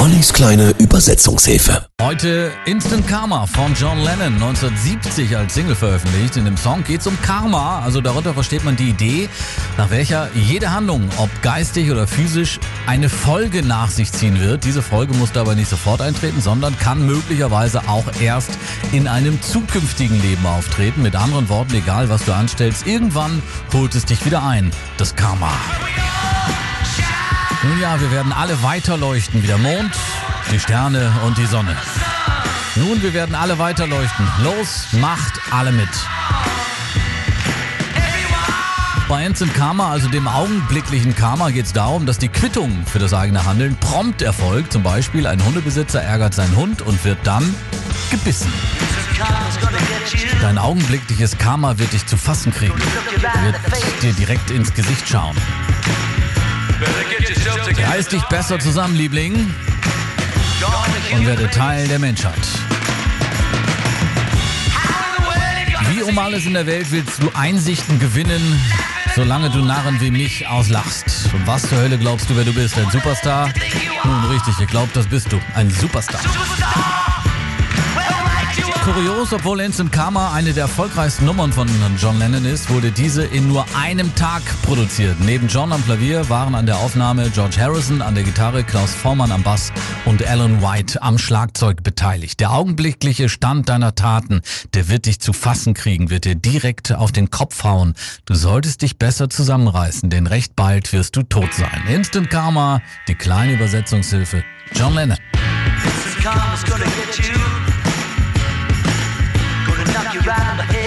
Ollis kleine Übersetzungshilfe. Heute Instant Karma von John Lennon, 1970 als Single veröffentlicht. In dem Song geht es um Karma, also darunter versteht man die Idee, nach welcher jede Handlung, ob geistig oder physisch, eine Folge nach sich ziehen wird. Diese Folge muss aber nicht sofort eintreten, sondern kann möglicherweise auch erst in einem zukünftigen Leben auftreten. Mit anderen Worten, egal was du anstellst, irgendwann holt es dich wieder ein. Das Karma. Nun ja, wir werden alle weiterleuchten wie der Mond, die Sterne und die Sonne. Nun, wir werden alle weiterleuchten. Los, macht alle mit. Bei Instant Karma, also dem augenblicklichen Karma, geht es darum, dass die Quittung für das eigene Handeln prompt erfolgt. Zum Beispiel ein Hundebesitzer ärgert seinen Hund und wird dann gebissen. Dein augenblickliches Karma wird dich zu fassen kriegen. Wird dir direkt ins Gesicht schauen. Reiß dich besser zusammen, Liebling, und werde Teil der Menschheit. Wie um alles in der Welt willst du Einsichten gewinnen, solange du Narren wie mich auslachst. Und was zur Hölle glaubst du, wer du bist? Ein Superstar? Nun richtig, ich glaube, das bist du. Ein Superstar. Kurios, obwohl Instant Karma eine der erfolgreichsten Nummern von John Lennon ist, wurde diese in nur einem Tag produziert. Neben John am Klavier waren an der Aufnahme George Harrison an der Gitarre, Klaus Vormann am Bass und Alan White am Schlagzeug beteiligt. Der augenblickliche Stand deiner Taten, der wird dich zu fassen kriegen, wird dir direkt auf den Kopf hauen. Du solltest dich besser zusammenreißen, denn recht bald wirst du tot sein. Instant Karma, die kleine Übersetzungshilfe. John Lennon. On the head.